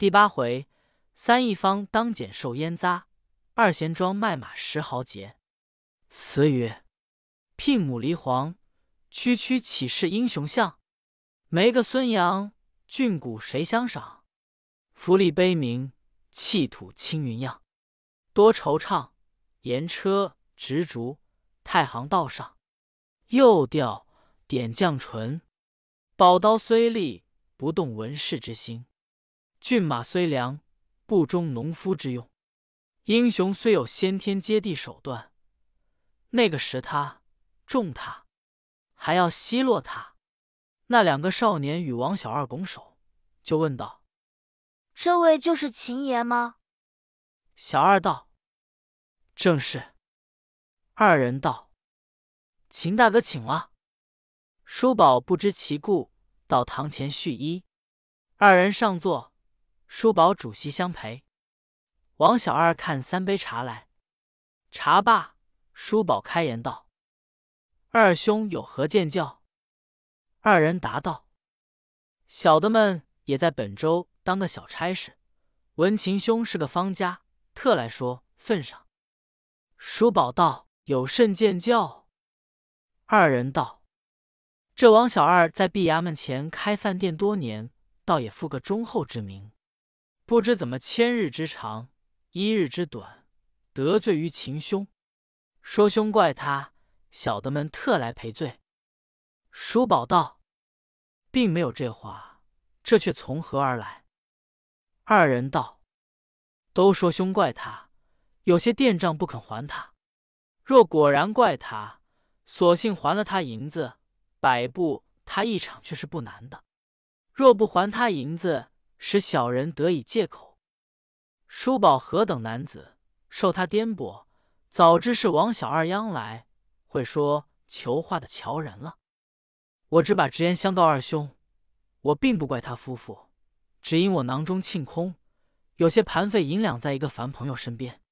第八回，三义方当减受烟匝，二贤庄卖马十豪杰。词曰：聘母离黄，区区岂是英雄相？没个孙杨，俊骨谁相赏？福利悲鸣，气吐青云样。多惆怅，言车执烛，太行道上，又调点绛唇。宝刀虽利，不动文士之心；骏马虽良，不忠农夫之用。英雄虽有先天接地手段，那个识他、重他，还要奚落他。那两个少年与王小二拱手，就问道：“这位就是秦爷吗？”小二道：“正是。”二人道：“秦大哥请了。”叔宝不知其故，到堂前续衣。二人上座，叔宝主席相陪。王小二看三杯茶来，茶罢，叔宝开言道：“二兄有何见教？”二人答道：“小的们也在本州当个小差事，闻秦兄是个方家，特来说份上。”叔宝道：“有甚见教？”二人道。这王小二在毕衙门前开饭店多年，倒也负个忠厚之名。不知怎么千日之长，一日之短，得罪于秦兄。说兄怪他，小的们特来赔罪。叔宝道：“并没有这话，这却从何而来？”二人道：“都说兄怪他，有些店账不肯还他。若果然怪他，索性还了他银子。”摆布他一场却是不难的，若不还他银子，使小人得以借口。叔宝何等男子，受他颠簸，早知是王小二央来，会说求话的乔人了。我只把直言相告二兄，我并不怪他夫妇，只因我囊中庆空，有些盘费银两在一个凡朋友身边，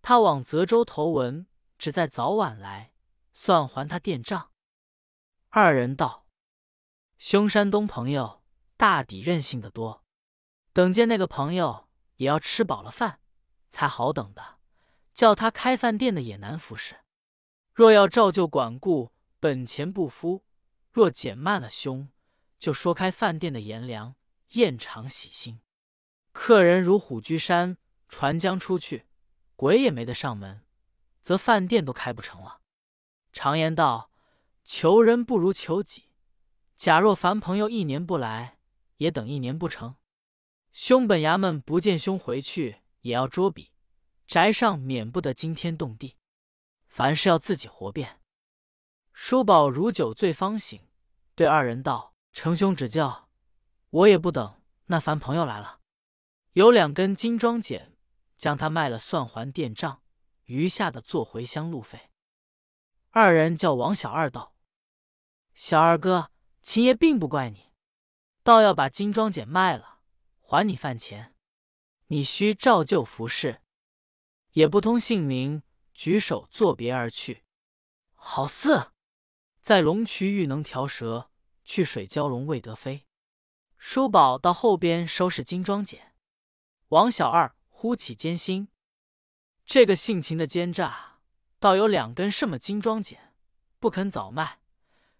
他往泽州投文，只在早晚来，算还他店账。二人道：“兄山东朋友大抵任性的多，等见那个朋友也要吃饱了饭才好等的。叫他开饭店的也难服侍。若要照旧管顾，本钱不敷；若减慢了胸，就说开饭店的颜良宴场喜心。客人如虎居山，船将出去，鬼也没得上门，则饭店都开不成了。常言道。”求人不如求己。假若凡朋友一年不来，也等一年不成。兄本衙门不见兄回去，也要捉笔。宅上免不得惊天动地，凡事要自己活遍。叔宝如酒醉方醒，对二人道：“程兄指教，我也不等那凡朋友来了。有两根金装剪，将他卖了，算还店账，余下的做回乡路费。”二人叫王小二道。小二哥，秦爷并不怪你，倒要把金装剪卖了，还你饭钱。你须照旧服侍，也不通姓名，举手作别而去。好似在龙渠欲能调蛇，去水蛟龙未得飞。叔宝到后边收拾金装剪，王小二忽起奸心，这个性情的奸诈，倒有两根什么金装剪，不肯早卖。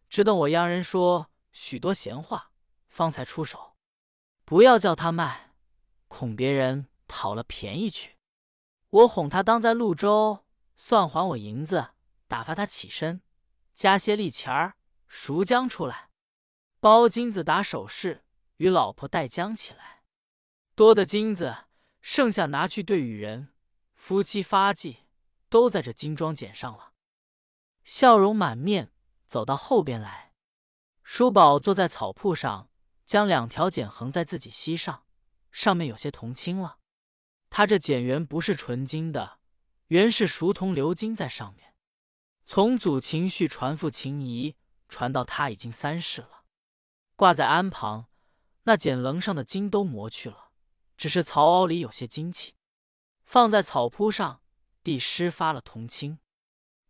只等我央人说许多闲话，方才出手。不要叫他卖，恐别人讨了便宜去。我哄他当在潞州，算还我银子，打发他起身，加些利钱儿，赎将出来，包金子打首饰，与老婆带将起来。多的金子，剩下拿去对与人，夫妻发髻，都在这金装剪上了。笑容满面。走到后边来，叔宝坐在草铺上，将两条剪横在自己膝上，上面有些铜青了。他这剪缘不是纯金的，原是熟铜鎏金在上面。从祖秦绪传父秦仪，传到他已经三世了。挂在鞍旁，那剪棱上的金都磨去了，只是槽凹里有些金气。放在草铺上，地湿发了铜青。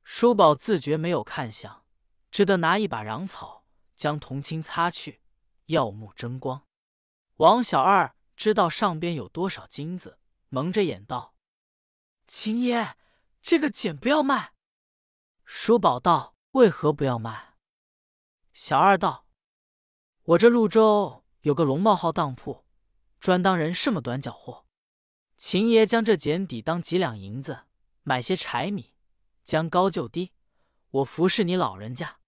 叔宝自觉没有看相。只得拿一把瓤草，将铜青擦去，耀目争光。王小二知道上边有多少金子，蒙着眼道：“秦爷，这个简不要卖。”叔宝道：“为何不要卖？”小二道：“我这潞州有个龙茂号当铺，专当人什么短脚货。秦爷将这简抵当几两银子，买些柴米，将高就低，我服侍你老人家。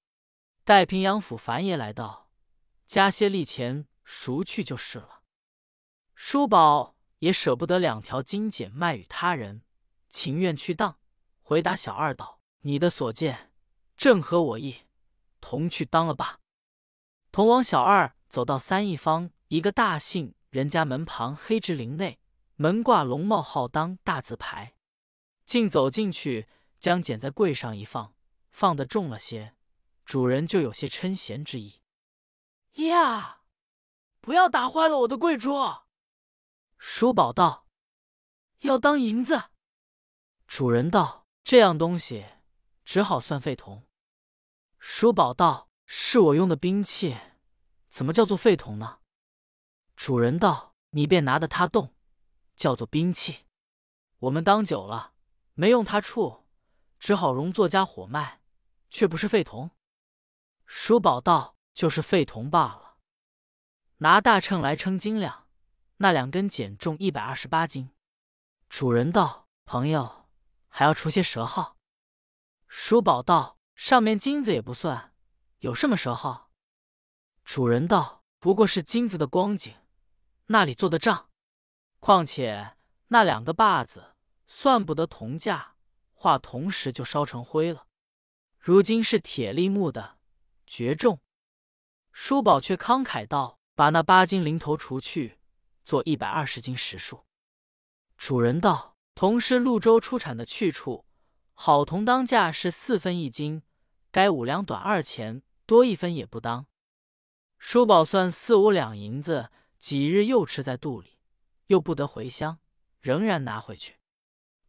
待平阳府樊爷来到，加些利钱赎去就是了。”叔宝也舍不得两条金简卖与他人，情愿去当。回答小二道：“你的所见正合我意，同去当了吧。”同往小二走到三义坊一个大姓人家门旁黑直林内，门挂龙茂号当大字牌。竟走进去，将简在柜上一放，放的重了些，主人就有些嗔嫌之意。呀，不要打坏了我的贵珠！叔宝道：“要当银子。”主人道：“这样东西只好算废铜。”叔宝道：“是我用的兵器，怎么叫做废铜呢？”主人道：“你便拿的它动，叫做兵器。我们当久了，没用它处，只好容作家伙卖，却不是废铜。”叔宝道：“就是废铜罢了。拿大秤来称斤两。”那两根简重一百二十八斤。主人道：“朋友还要出些蛇号。”叔宝道：“上面金子也不算，有什么蛇号？”主人道：“不过是金子的光景，那里做的账？况且那两个把子算不得铜价，化铜时就烧成灰了。如今是铁力木的，绝重。”叔宝却慷慨道：“把那八斤零头除去。”做一百二十斤实数。主人道：“铜是潞州出产的去处，好铜当价是四分一斤，该五两短二钱，多一分也不当。”叔宝算四五两银子，几日又吃在肚里，又不得回乡，仍然拿回去。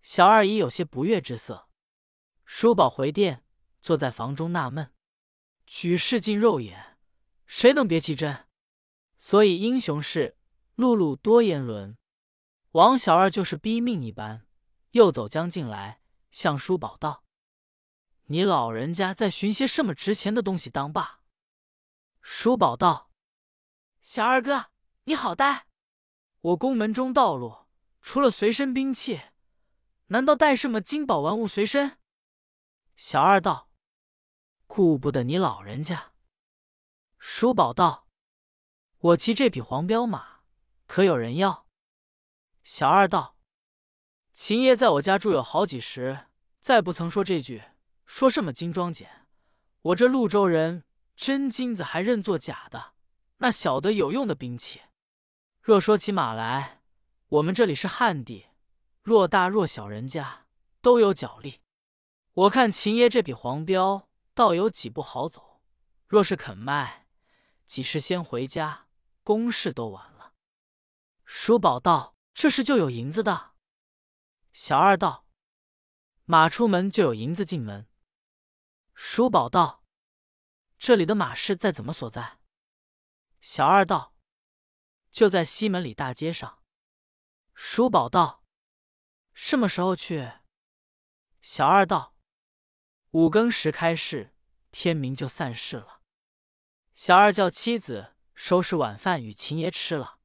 小二已有些不悦之色。叔宝回店，坐在房中纳闷：举世尽肉眼，谁能别其真？所以英雄事。碌碌多言轮，王小二就是逼命一般，又走将进来，向叔宝道：“你老人家在寻些什么值钱的东西当罢？”叔宝道：“小二哥，你好呆！我宫门中道路，除了随身兵器，难道带什么金宝玩物随身？”小二道：“顾不得你老人家。”叔宝道：“我骑这匹黄骠马。”可有人要？小二道：“秦爷在我家住有好几时，再不曾说这句。说什么金装简？我这潞州人，真金子还认作假的，那晓得有用的兵器。若说起马来，我们这里是旱地，若大若小人家都有脚力。我看秦爷这匹黄骠，倒有几步好走。若是肯卖，几时先回家，公事都完了。”叔宝道：“这时就有银子的。”小二道：“马出门就有银子进门。”叔宝道：“这里的马市在怎么所在？”小二道：“就在西门里大街上。”叔宝道：“什么时候去？”小二道：“五更时开市，天明就散市了。”小二叫妻子收拾晚饭与秦爷吃了。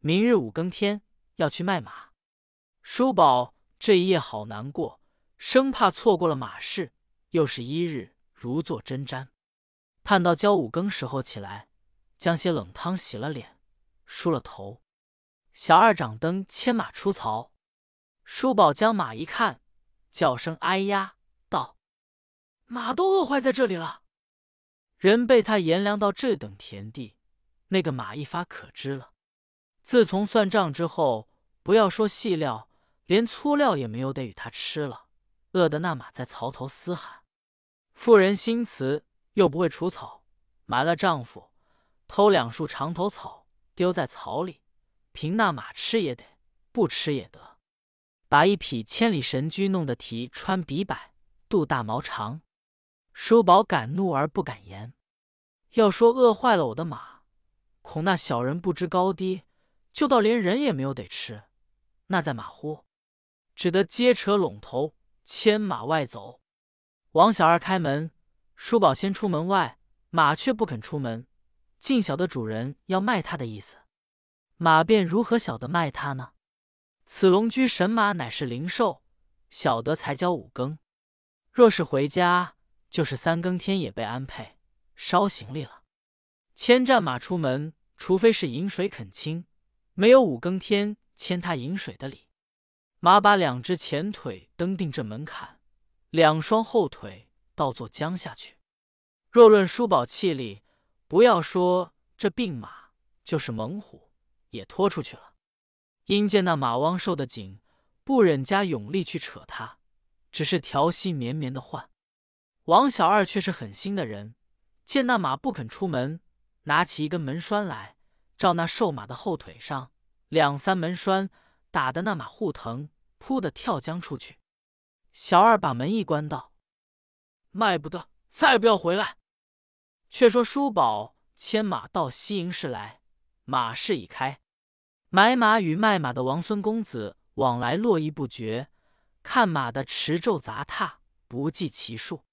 明日五更天要去卖马，叔宝这一夜好难过，生怕错过了马市。又是一日如坐针毡，盼到交五更时候起来，将些冷汤洗了脸，梳了头。小二掌灯牵马出槽，叔宝将马一看，叫声哎呀，道：“马都饿坏在这里了。”人被他颜良到这等田地，那个马一发可知了。自从算账之后，不要说细料，连粗料也没有得与他吃了，饿得那马在槽头嘶喊。妇人心慈，又不会除草，瞒了丈夫，偷两束长头草丢在草里，凭那马吃也得，不吃也得。把一匹千里神驹弄得蹄穿鼻摆，肚大毛长。叔宝敢怒而不敢言。要说饿坏了我的马，恐那小人不知高低。就到连人也没有得吃，那在马乎？只得接扯拢头，牵马外走。王小二开门，叔宝先出门外，马却不肯出门，竟晓得主人要卖他的意思。马便如何晓得卖他呢？此龙驹神马乃是灵兽，晓得才教五更。若是回家，就是三更天也被安配烧行李了。牵战马出门，除非是饮水肯亲，没有五更天牵他饮水的理。马把两只前腿蹬定这门槛，两双后腿倒坐将下去。若论叔宝气力，不要说这病马，就是猛虎也拖出去了。因见那马汪瘦的紧，不忍加勇力去扯他，只是调息绵绵的唤。王小二却是狠心的人，见那马不肯出门，拿起一根门栓来，照那瘦马的后腿上两三门栓，打得那马护疼。扑的跳江出去，小二把门一关，道：“卖不得，再不要回来。”却说叔宝牵马到西营市来，马市已开，买马与卖马的王孙公子往来络绎不绝，看马的驰骤杂沓不计其数。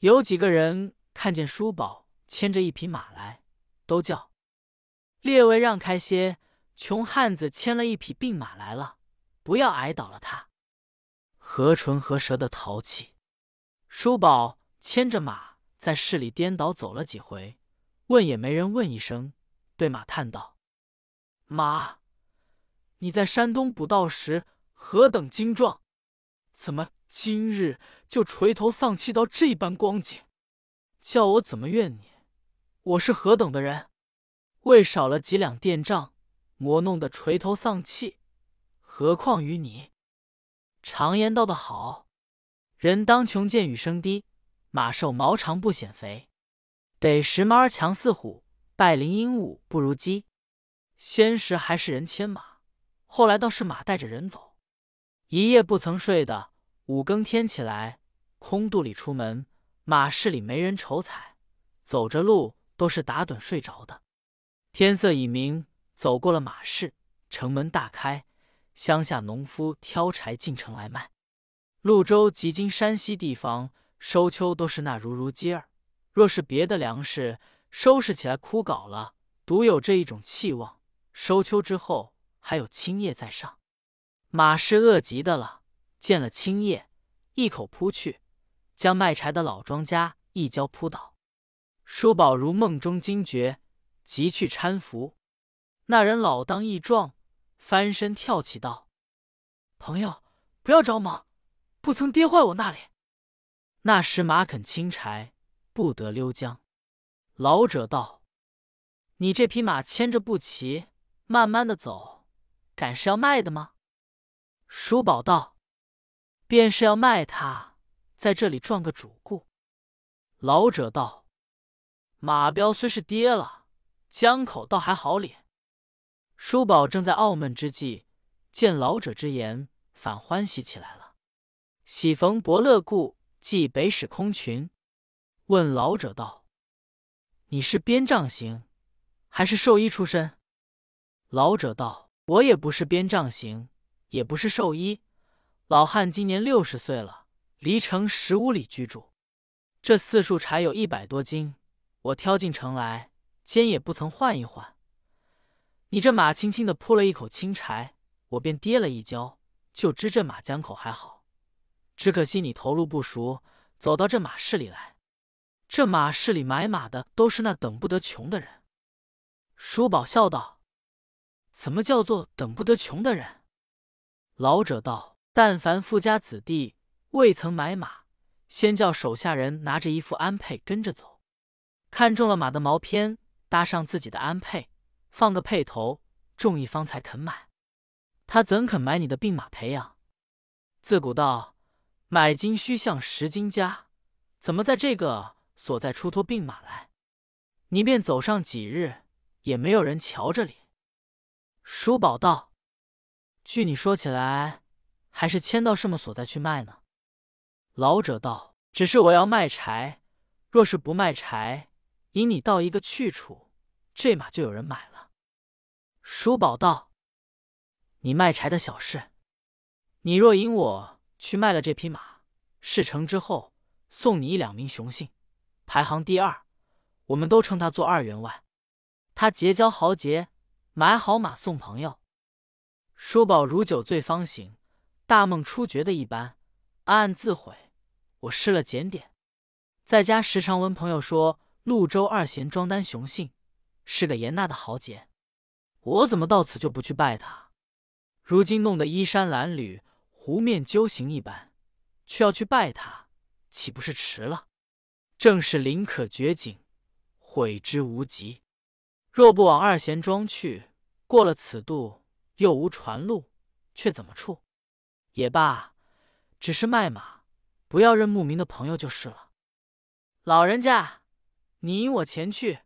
有几个人看见叔宝牵着一匹马来，都叫列位让开些，穷汉子牵了一匹病马来了。不要挨倒了他，何唇何舌的淘气。叔宝牵着马在市里颠倒走了几回，问也没人问一声，对马叹道：“马，你在山东捕道时何等精壮，怎么今日就垂头丧气到这般光景？叫我怎么怨你？我是何等的人，为少了几两电账，磨弄得垂头丧气。”何况于你？常言道得好，人当穷见羽生低，马瘦毛长不显肥。得时猫儿强似虎，败林鹦鹉不如鸡。先时还是人牵马，后来倒是马带着人走。一夜不曾睡的，五更天起来，空肚里出门，马市里没人瞅彩，走着路都是打盹睡着的。天色已明，走过了马市，城门大开。乡下农夫挑柴进城来卖，潞州及今山西地方收秋都是那如如鸡儿。若是别的粮食收拾起来枯槁了，独有这一种气望。收秋之后还有青叶在上，马是饿极的了，见了青叶，一口扑去，将卖柴的老庄家一跤扑倒。叔宝如梦中惊觉，急去搀扶。那人老当益壮。翻身跳起道：“朋友，不要着忙，不曾跌坏我那里。”那时马肯轻柴，不得溜缰。老者道：“你这匹马牵着不骑，慢慢的走，赶是要卖的吗？”叔宝道：“便是要卖他，在这里赚个主顾。”老者道：“马彪虽是跌了，江口倒还好咧。”叔宝正在傲闷之际，见老者之言，反欢喜起来了。喜逢伯乐故，即北使空群，问老者道：“你是边杖行，还是兽医出身？”老者道：“我也不是边杖行，也不是兽医。老汉今年六十岁了，离城十五里居住。这四束柴有一百多斤，我挑进城来，肩也不曾换一换。”你这马轻轻的扑了一口青柴，我便跌了一跤，就知这马江口还好。只可惜你头路不熟，走到这马市里来。这马市里买马的都是那等不得穷的人。叔宝笑道：“怎么叫做等不得穷的人？”老者道：“但凡富家子弟未曾买马，先叫手下人拿着一副鞍辔跟着走，看中了马的毛片，搭上自己的鞍辔。”放个配头，众一方才肯买。他怎肯买你的病马培养？自古道，买金须向十金家，怎么在这个所在出脱病马来？你便走上几日，也没有人瞧这里。叔宝道：“据你说起来，还是迁到什么所在去卖呢？”老者道：“只是我要卖柴，若是不卖柴，引你到一个去处，这马就有人买了。”叔宝道：“你卖柴的小事。你若引我去卖了这匹马，事成之后送你一两名雄性，排行第二，我们都称他做二员外。他结交豪杰，买好马送朋友。叔宝如酒醉方醒，大梦初觉的一般，暗暗自悔：我失了检点。在家时常闻朋友说，潞州二贤庄丹雄信是个严大的豪杰，我怎么到此就不去拜他？如今弄得衣衫褴褛、湖面鸠形一般，却要去拜他，岂不是迟了？正是临可绝景，悔之无及。若不往二贤庄去，过了此渡。又无船路，却怎么处？也罢，只是卖马，不要认牧民的朋友就是了。老人家，你引我前去，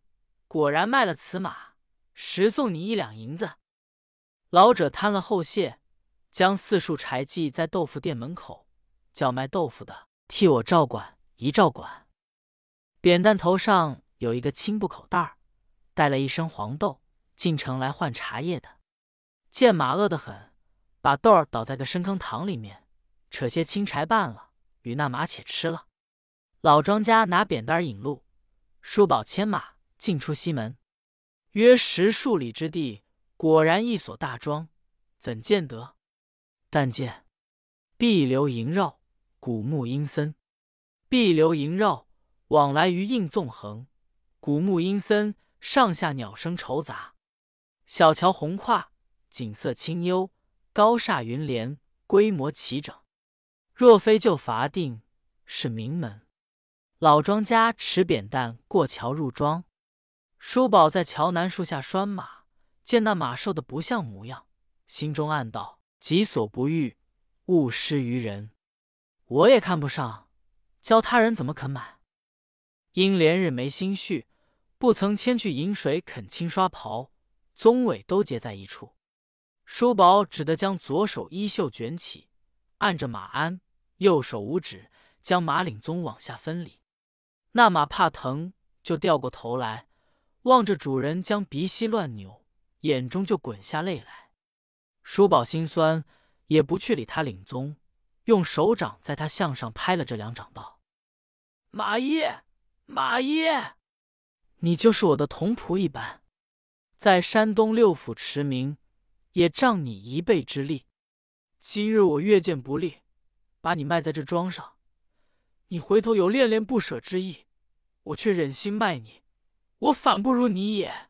果然卖了此马，实送你一两银子。老者摊了后谢，将四束柴系在豆腐店门口，叫卖豆腐的替我照管一照管。扁担头上有一个青布口袋，带了一身黄豆，进城来换茶叶的。见马饿得很，把豆儿倒在个深坑塘里面，扯些青柴拌了，与那马且吃了。老庄家拿扁担引路，叔宝牵马进出西门，约十数里之地，果然一所大庄，怎见得？但见碧流萦绕，古木阴森；碧流萦绕，往来鱼应纵横；古木阴森，上下鸟声嘈杂。小桥红跨。景色清幽，高厦云连，规模齐整。若非就罚定，是名门。老庄家持扁担过桥入庄，叔宝在桥南树下拴马，见那马瘦的不像模样，心中暗道：己所不欲，勿施于人。我也看不上，教他人怎么肯买？因连日没心绪，不曾牵去饮水，肯清刷袍，鬃尾都结在一处。叔宝只得将左手衣袖卷起，按着马鞍；右手五指将马领鬃往下分离。那马怕疼，就掉过头来，望着主人将鼻息乱扭，眼中就滚下泪来。叔宝心酸，也不去理他领鬃，用手掌在他项上拍了这两掌，道：“马爷，马爷，你就是我的同仆一般，在山东六府驰名。”也仗你一臂之力，今日我越见不利，把你卖在这庄上。你回头有恋恋不舍之意，我却忍心卖你，我反不如你也。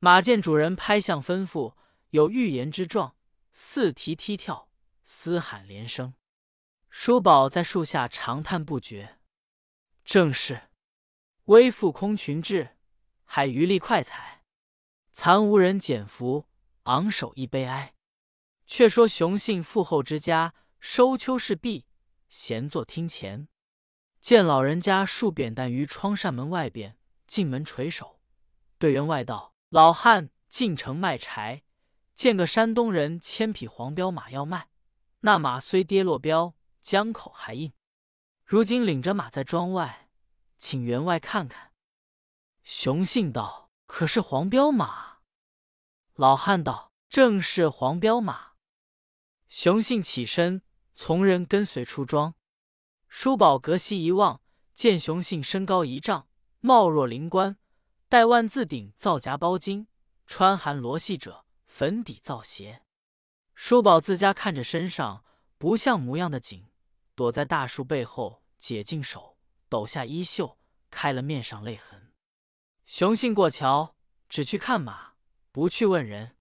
马见主人拍相吩咐，有欲言之状，四蹄踢跳，嘶喊连声。叔宝在树下长叹不绝。正是微腹空群志，还余力快财，残无人减服。昂首一悲哀。却说雄信富厚之家，收秋事毕，闲坐厅前，见老人家竖扁担于窗扇门外边，进门垂手，对员外道：“老汉进城卖柴，见个山东人千匹黄骠马要卖，那马虽跌落标，江口还硬。如今领着马在庄外，请员外看看。”雄信道：“可是黄骠马？”老汉道：“正是黄骠马。”雄信起身，从人跟随出庄。叔宝隔西一望，见雄信身高一丈，貌若灵官，戴万字顶皂夹包巾，穿含罗细褶，粉底皂鞋。叔宝自家看着身上不像模样的紧，躲在大树背后解净手，抖下衣袖，开了面上泪痕。雄信过桥，只去看马。不去问人，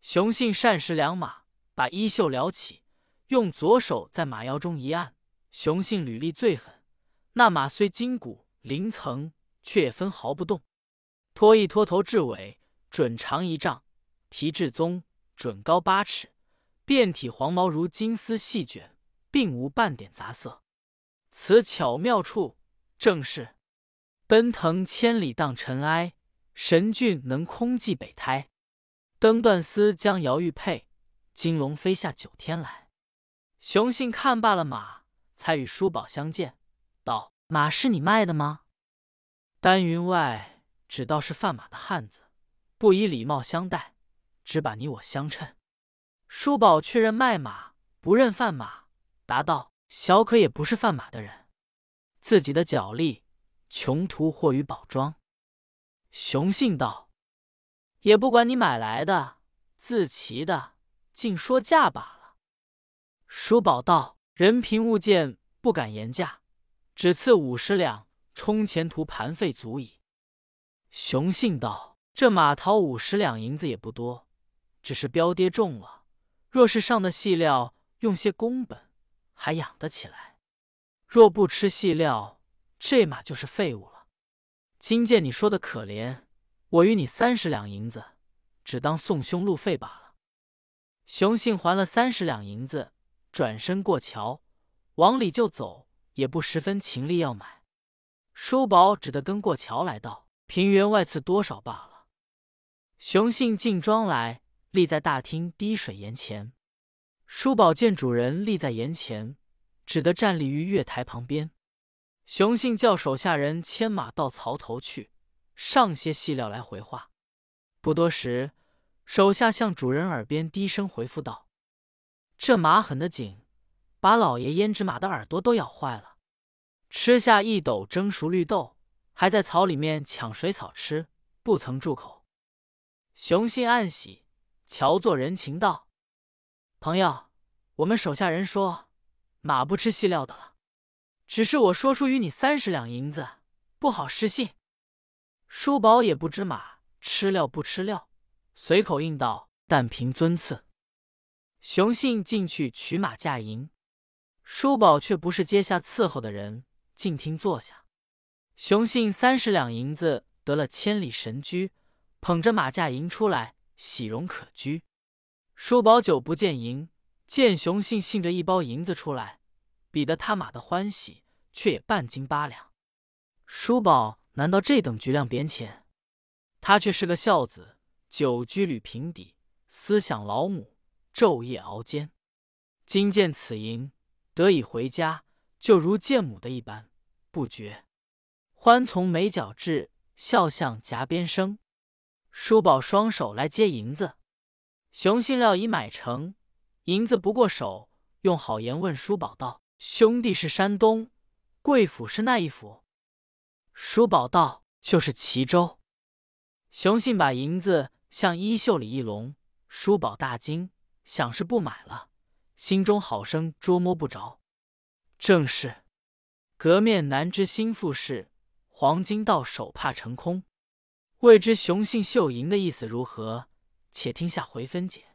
雄性善识良马，把衣袖撩起，用左手在马腰中一按。雄性履力最狠，那马虽筋骨鳞层，却也分毫不动。拖一拖头至尾，准长一丈；提至鬃，准高八尺。遍体黄毛如金丝细卷，并无半点杂色。此巧妙处，正是奔腾千里荡尘埃。神骏能空骑北胎，登断丝将摇玉佩，金龙飞下九天来。雄信看罢了马，才与叔宝相见，道：“马是你卖的吗？”丹云外只道是贩马的汉子，不以礼貌相待，只把你我相称。叔宝确认卖马，不认贩马，答道：“小可也不是贩马的人，自己的脚力，穷途货于宝庄。”雄信道：“也不管你买来的，自骑的，尽说价罢了。”叔宝道：“人贫物贱，不敢言价，只赐五十两，充前途盘费足矣。”雄信道：“这马逃五十两银子也不多，只是标跌重了。若是上的细料，用些工本，还养得起来；若不吃细料，这马就是废物了。今见你说的可怜，我与你三十两银子，只当送兄路费罢了。”雄信还了三十两银子，转身过桥，往里就走，也不十分情力要买。叔宝只得跟过桥来道。平原外赐多少罢了。雄信进庄来，立在大厅滴水岩前。叔宝见主人立在岩前，只得站立于月台旁边。雄信叫手下人牵马到槽头去，上些细料来回话。不多时，手下向主人耳边低声回复道：“这马狠得紧，把老爷胭脂马的耳朵都咬坏了。吃下一斗蒸熟绿豆。”还在草里面抢水草吃，不曾住口。雄信暗喜，乔作人情道：“朋友，我们手下人说马不吃细料的了，只是我说出与你三十两银子，不好失信。”叔宝也不知马吃料不吃料，随口应道：“但凭尊赐。”雄信进去取马驾银，叔宝却不是阶下伺候的人，静听坐下。雄信三十两银子得了千里神驹，捧着马驾银出来，喜容可掬。叔宝久不见银，见雄信信着一包银子出来，比得他马的欢喜，却也半斤八两。叔宝难道这等局量扁浅？他却是个孝子，久居履平底，思想老母，昼夜熬煎。今见此银，得以回家，就如见母的一般，不觉。欢从眉角至，笑向颊边生。叔宝双手来接银子，雄信料已买成，银子不过手，用好言问叔宝道：“兄弟是山东贵府是那一府？”叔宝道：“就是齐州。”雄信把银子向衣袖里一拢，叔宝大惊，想是不买了，心中好生捉摸不着。正是革面难知心腹事。黄金到手怕成空，未知雄信绣银的意思如何？且听下回分解。